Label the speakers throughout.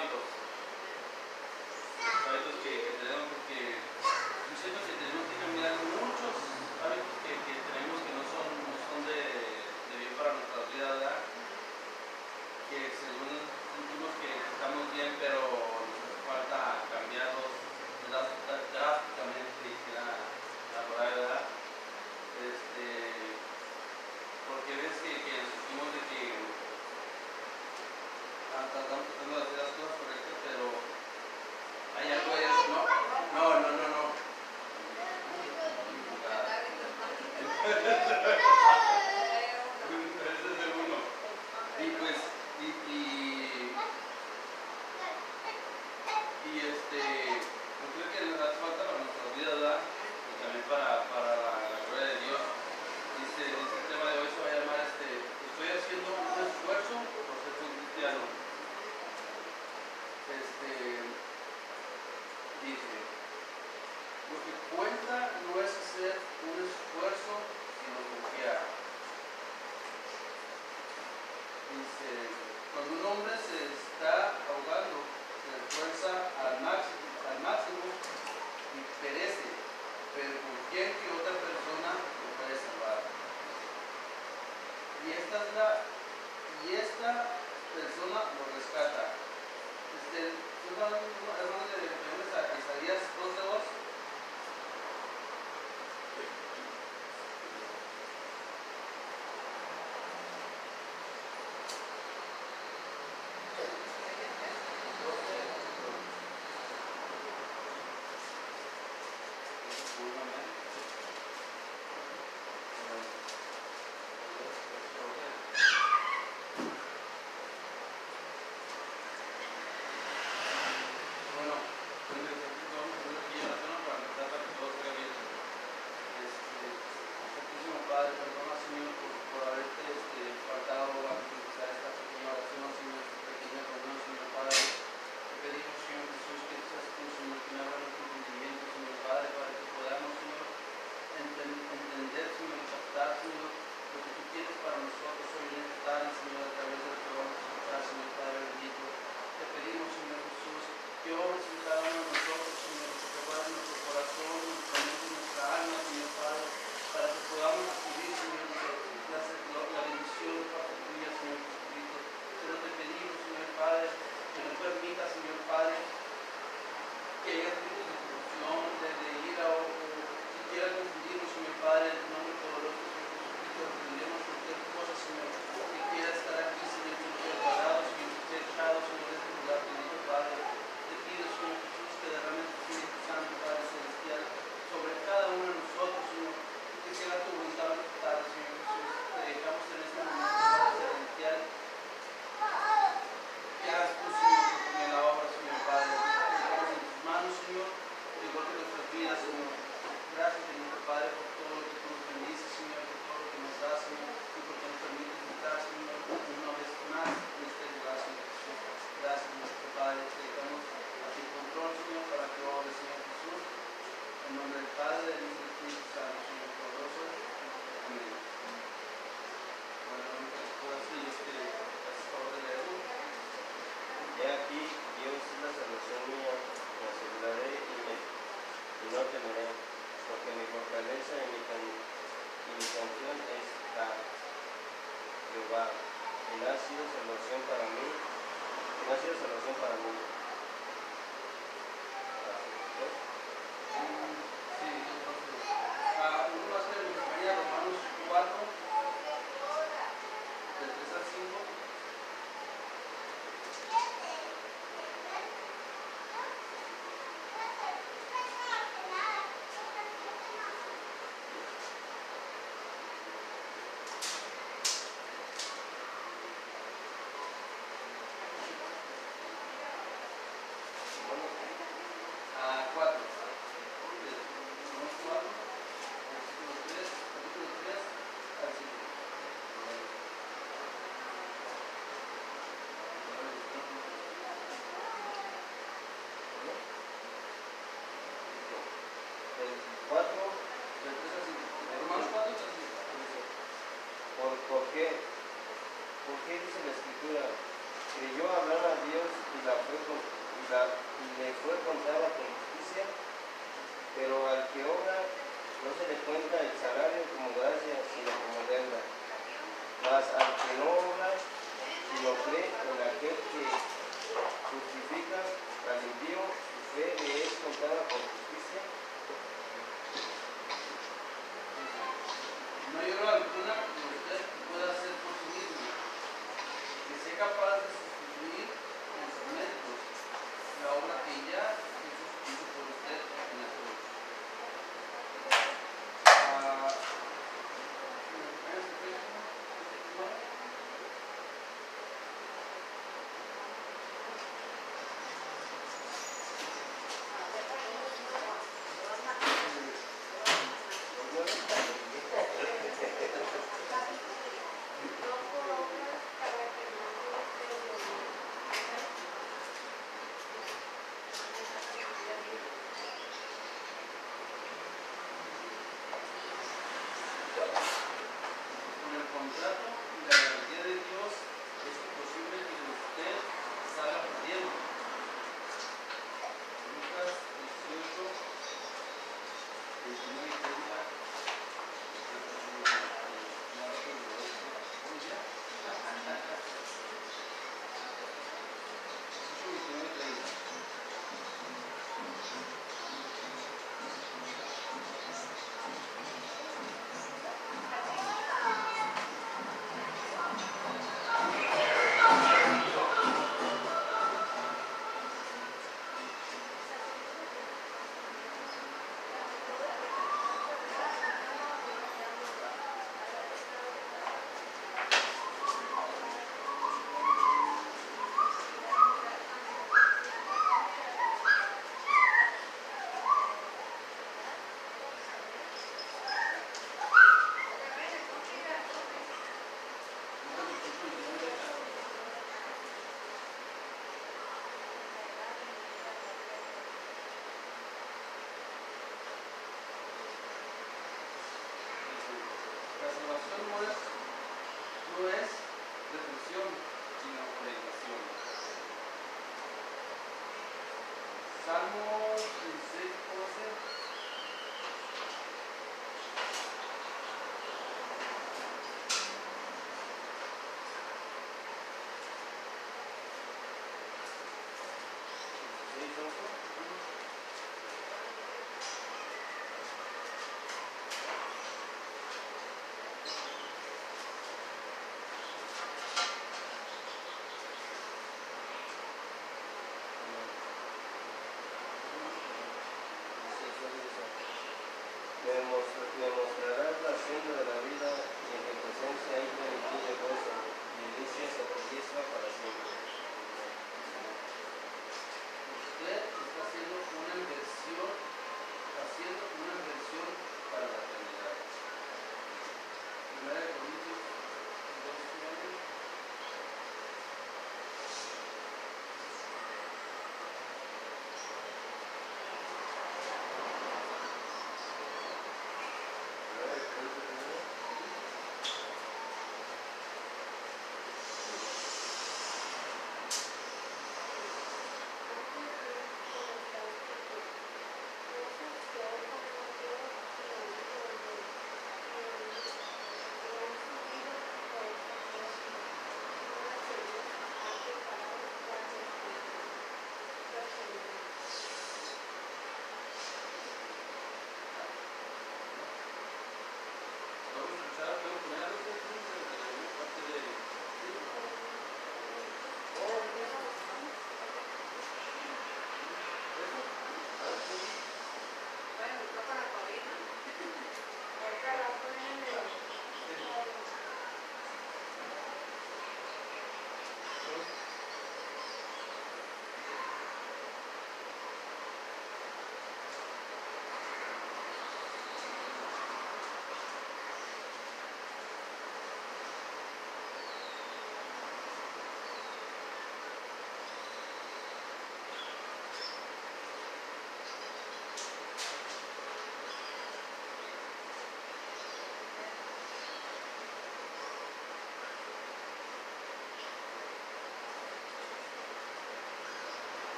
Speaker 1: hábitos. Los hábitos que, que tenemos, porque yo siento que tenemos que cambiar muchos hábitos que, que tenemos que no son, no son de, de bien para nuestra vida, ¿verdad? Que según sentimos que estamos bien, pero nos hace falta cambiarlos drás- drá- drásticamente, dice la, la palabra, ¿verdad? Este, porque ves que, que sentimos de que ah, estamos tratando de hacer las cosas correctas, pero hay algo ahí, no, no, no, no, no. Ese es el uno. Y pues, y, y, y este, yo creo que nos hace falta para nuestra vida, ¿verdad? Y también para, para la, la gloria de Dios. Dice, dice el tema de hoy se va a llamar este, estoy haciendo un esfuerzo por ser un cristiano. Este, dice, lo que cuenta no es hacer un esfuerzo, sino confiar. Dice, cuando un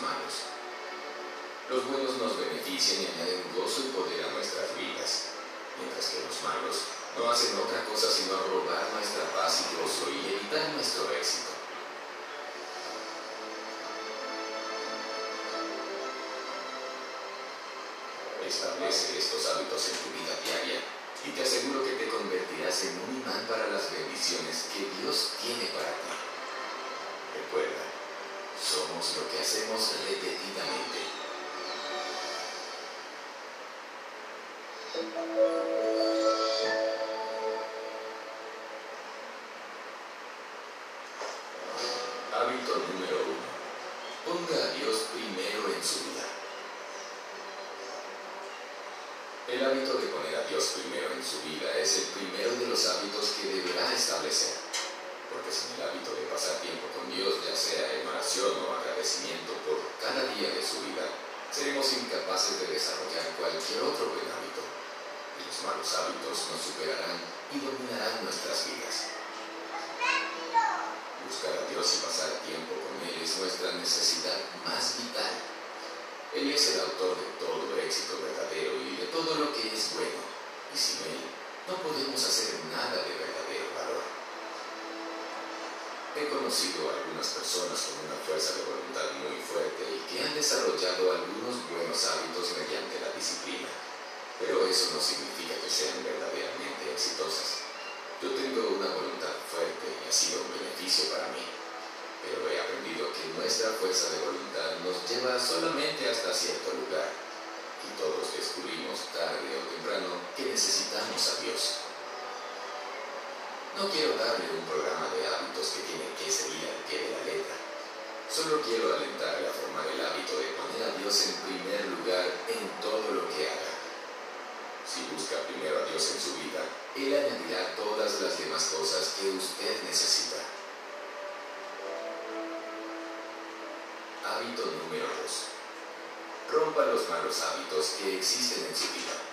Speaker 2: malos. Los buenos nos benefician y añaden gozo y poder a nuestras vidas, mientras que los malos no hacen otra cosa sino robar nuestra paz y gozo y evitar nuestro éxito. Establece estos hábitos en tu vida diaria y te aseguro que te convertirás en un imán para las bendiciones que Dios tiene para ti. Recuerda, somos lo que hacemos repetidamente. Hábito número uno. Ponga a Dios primero en su vida. El hábito de poner a Dios primero en su vida es el primero de los hábitos que deberá establecer. Porque sin el hábito de pasar tiempo con Dios, ya sea en oración o agradecimiento por cada día de su vida, seremos incapaces de desarrollar cualquier otro buen hábito. Y los malos hábitos nos superarán y dominarán nuestras vidas. Buscar a Dios y pasar tiempo con Él es nuestra necesidad más vital. Él es el autor de todo éxito verdadero y de todo lo que es bueno, y sin Él no podemos hacer nada de valor. He conocido a algunas personas con una fuerza de voluntad muy fuerte y que han desarrollado algunos buenos hábitos mediante la disciplina, pero eso no significa que sean verdaderamente exitosas. Yo tengo una voluntad fuerte y ha sido un beneficio para mí, pero he aprendido que nuestra fuerza de voluntad nos lleva solamente hasta cierto lugar y todos descubrimos tarde o temprano que necesitamos a Dios. No quiero darle un programa de hábitos que tiene que seguir al pie de la letra. Solo quiero alentarle a formar el hábito de poner a Dios en primer lugar en todo lo que haga. Si busca primero a Dios en su vida, Él añadirá todas las demás cosas que usted necesita. Hábito número 2. Rompa los malos hábitos que existen en su vida.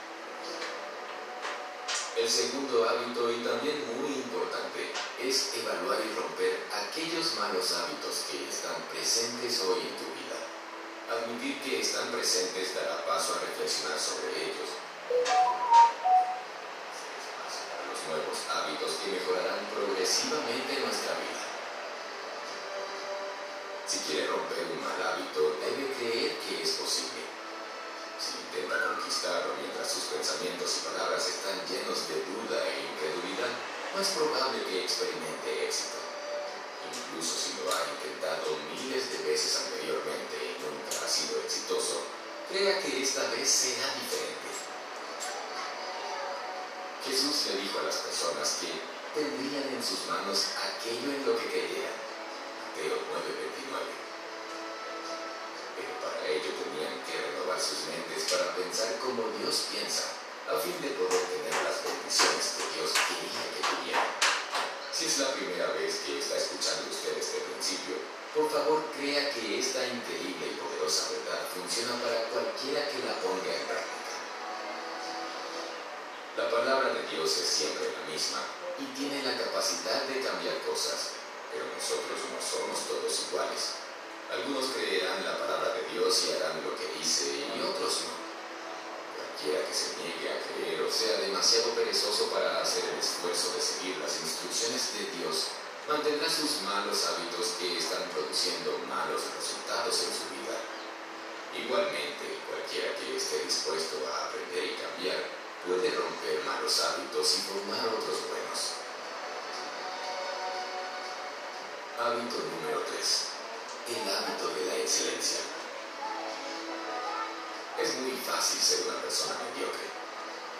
Speaker 2: El segundo hábito, y también muy importante, es evaluar y romper aquellos malos hábitos que están presentes hoy en tu vida. Admitir que están presentes dará paso a reflexionar sobre ellos. Los nuevos hábitos que mejorarán progresivamente nuestra vida. Si quiere romper un mal hábito, debe creer que es posible. Si intenta conquistarlo mientras sus pensamientos y palabras están llenos de duda e incredulidad, no es probable que experimente éxito. Incluso si lo ha intentado miles de veces anteriormente y nunca ha sido exitoso, crea que esta vez será diferente. Jesús le dijo a las personas que tendrían en sus manos aquello en lo que creyeran. Mateo 9:29 pero para ello tenían que renovar sus mentes para pensar como Dios piensa, a fin de poder tener las bendiciones que Dios quería que tuvieran. Si es la primera vez que está escuchando usted este principio, por favor crea que esta increíble y poderosa verdad funciona para cualquiera que la ponga en práctica. La palabra de Dios es siempre la misma y tiene la capacidad de cambiar cosas, pero nosotros no somos todos iguales. Algunos creerán la palabra de Dios y harán lo que dice y otros no. Cualquiera que se niegue a creer o sea demasiado perezoso para hacer el esfuerzo de seguir las instrucciones de Dios, mantendrá sus malos hábitos que están produciendo malos resultados en su vida. Igualmente, cualquiera que esté dispuesto a aprender y cambiar puede romper malos hábitos y formar otros buenos. Hábito número 3 el hábito de la excelencia. Es muy fácil ser una persona mediocre.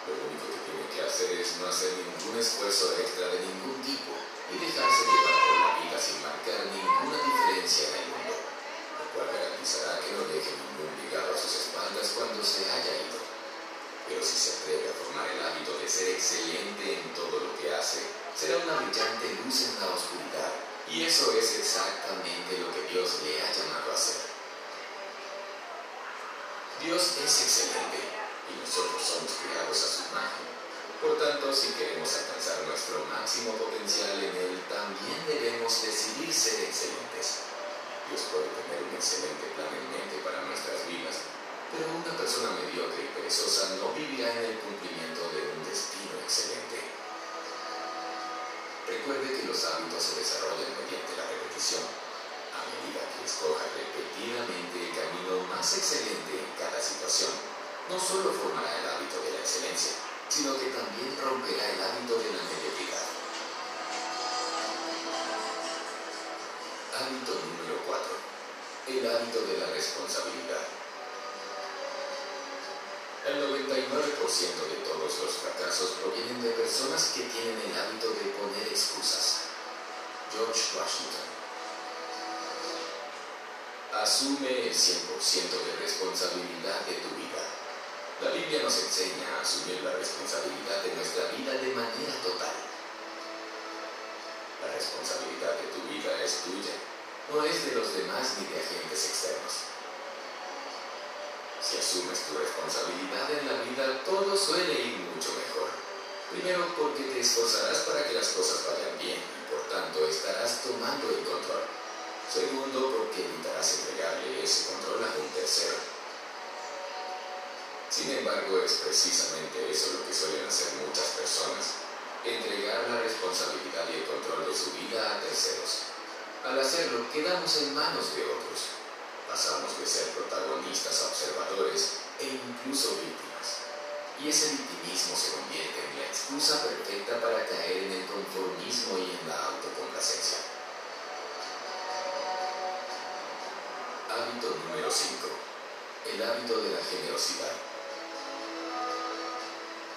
Speaker 2: Lo único que tiene que hacer es no hacer ningún esfuerzo extra de ningún tipo y dejarse llevar por la vida sin marcar ninguna diferencia en el mundo, lo cual garantizará que no deje ningún ligado a sus espaldas cuando se haya ido. Pero si se atreve a formar el hábito de ser excelente en todo lo que hace, será una brillante luz en la oscuridad y eso es exactamente lo que Dios le ha llamado a hacer. Dios es excelente y nosotros somos creados a su imagen. Por tanto, si queremos alcanzar nuestro máximo potencial en Él, también de responsabilidad de tu vida. La Biblia nos enseña a asumir la responsabilidad de nuestra vida de manera total. La responsabilidad de tu vida es tuya, no es de los demás ni de agentes externos. Si asumes tu responsabilidad en la vida, todo suele ir mucho mejor. Primero porque te esforzarás para que las cosas vayan bien y por tanto estarás tomando el control. Segundo porque evitarás entregarle ese control a un tercero. Sin embargo, es precisamente eso lo que suelen hacer muchas personas, entregar la responsabilidad y el control de su vida a terceros. Al hacerlo, quedamos en manos de otros pasamos de ser protagonistas a observadores e incluso víctimas. Y ese victimismo se convierte en la excusa perfecta para caer en el conformismo y en la autocomplacencia. Número 5. El hábito de la generosidad.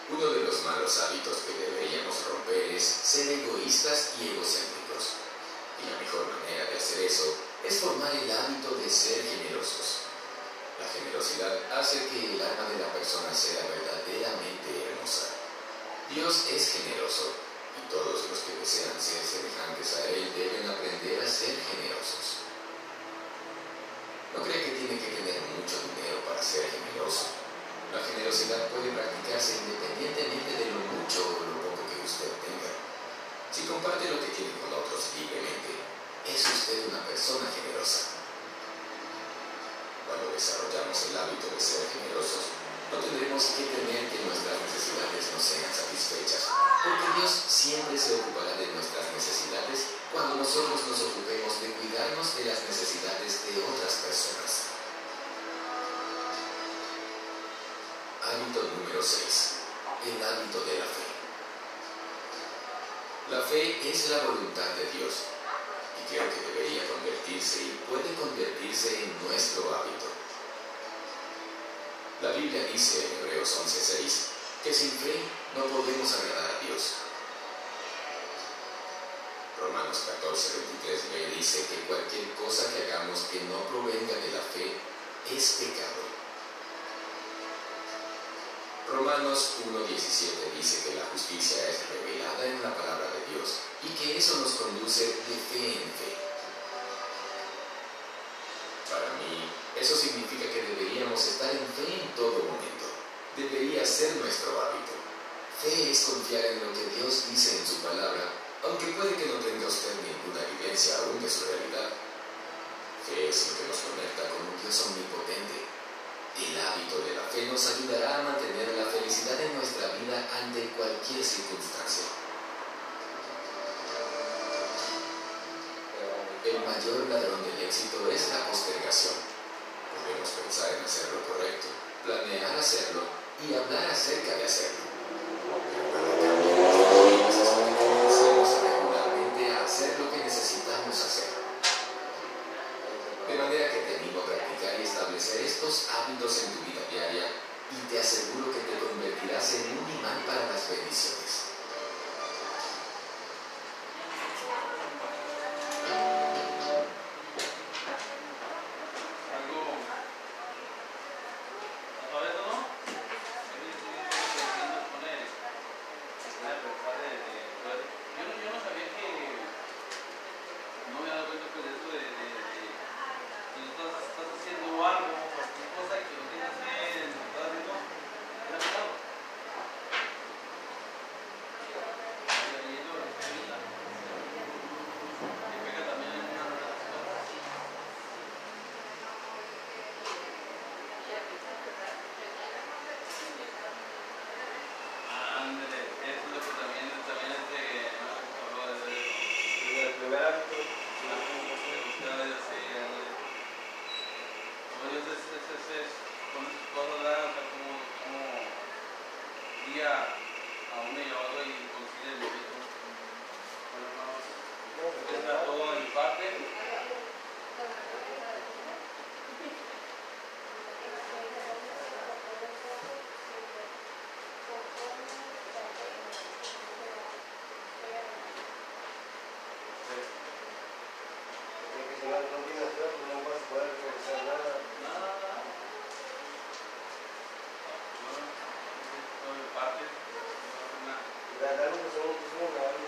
Speaker 2: Uno de los malos hábitos que deberíamos romper es ser egoístas y egocéntricos. Y la mejor manera de hacer eso es formar el hábito de ser generosos. La generosidad hace que el alma de la persona sea verdaderamente hermosa. Dios es generoso y todos los que desean ser semejantes a Él deben aprender a ser generosos. No cree que tiene que tener mucho dinero para ser generoso. La generosidad puede practicarse independientemente de lo mucho o lo poco que usted tenga. Si comparte lo que tiene con otros libremente, es usted una persona generosa. Cuando desarrollamos el hábito de ser generosos, no tendremos que temer que nuestras necesidades no sean satisfechas, porque Dios siempre se ocupará de nuestras necesidades cuando nosotros nos ocupemos de cuidarnos de las necesidades de otras personas. Hábito número 6. El hábito de la fe. La fe es la voluntad de Dios creo que debería convertirse y puede convertirse en nuestro hábito. La Biblia dice en Hebreos 11:6 que sin fe no podemos agradar a Dios. Romanos 14:23b dice que cualquier cosa que hagamos que no provenga de la fe es pecado. Romanos 1.17 dice que la justicia es revelada en la palabra de Dios y que eso nos conduce de fe en fe. Para mí, eso significa que deberíamos estar en fe en todo momento. Debería ser nuestro hábito. Fe es confiar en lo que Dios dice en su palabra, aunque puede que no tenga usted ninguna evidencia aún de su realidad. Fe es lo que nos conecta con un Dios omnipotente. El hábito de la fe nos ayudará a mantener la felicidad en nuestra vida ante cualquier circunstancia.
Speaker 3: el
Speaker 2: mayor ladrón del éxito es la postergación. Podemos pensar en hacer lo correcto, planear hacerlo y hablar acerca de hacerlo.
Speaker 4: trabalhar nos outros lugares.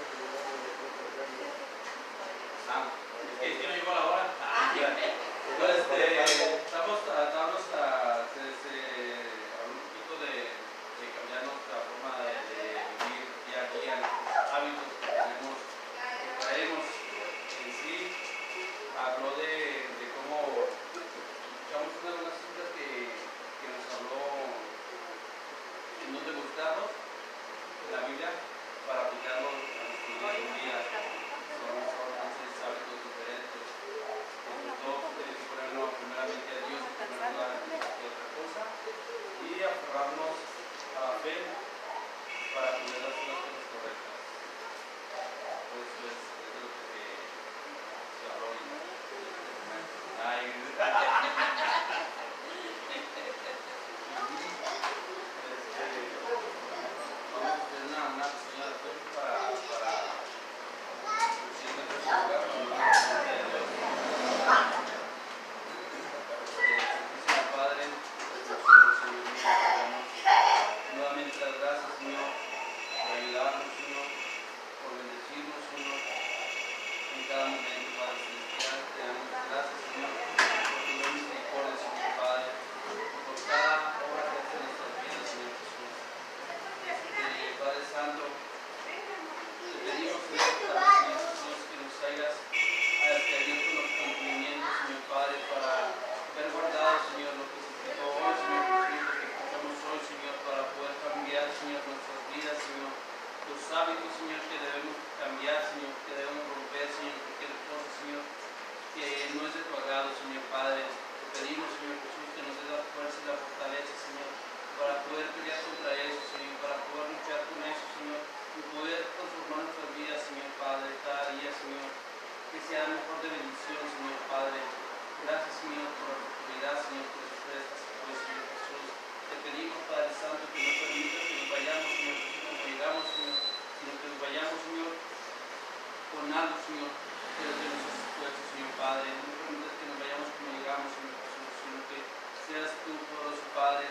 Speaker 1: Padre,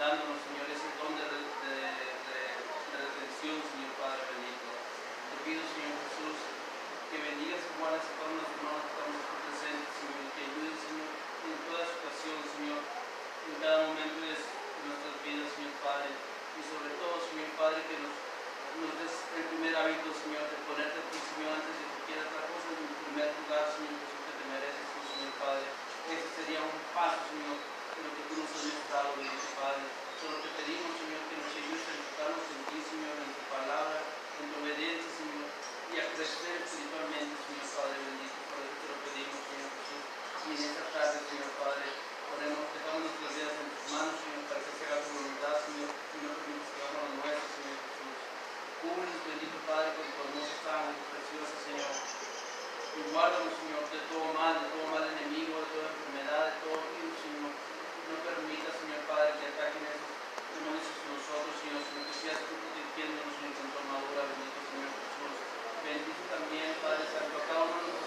Speaker 1: dándonos, Señor, ese don de, de, de, Señor Padre bendito. Te pido, Señor Jesús, que bendigas y guardes a todos los hermanos que estamos presentes, Señor, y que ayudes, Señor, en toda situación, Señor, en cada momento de nuestras vidas, Señor Padre, y sobre todo, Señor Padre, que nos, des el primer hábito, Señor, de ponerte a ti, Señor, antes de cualquier otra cosa, en primer lugar, Señor Jesús, que te mereces, Señor Padre. Ese sería un paso, Señor, Estado, mi Dios Padre. Solo te pedimos, Señor, que nos ayudes a enfocarnos en ti, Señor, en tu palabra, en tu obediencia, Señor, y a crecer espiritualmente, Señor Padre bendito. Por eso te lo pedimos, Señor Jesús. Y en esta tarde, Señor Padre, ponemos, dejamos nuestras vidas en tus manos, Señor, para que se haga tu voluntad, Señor, y no permitas que hagamos la nuestra, Señor Jesús. Cúbrenos, bendito Padre, con tu hermosa sangre, preciosa, Señor. Y guárdanos, Señor, de todo mal, de todo mal enemigo, de toda enfermedad, de todo virus, Señor. No permitas, Padre, que acá quienes tú conoces nosotros y nos seas tú protegiéndonos en nuestra armadura, bendito Señor Jesús. Bendito también, Padre Santo, cada uno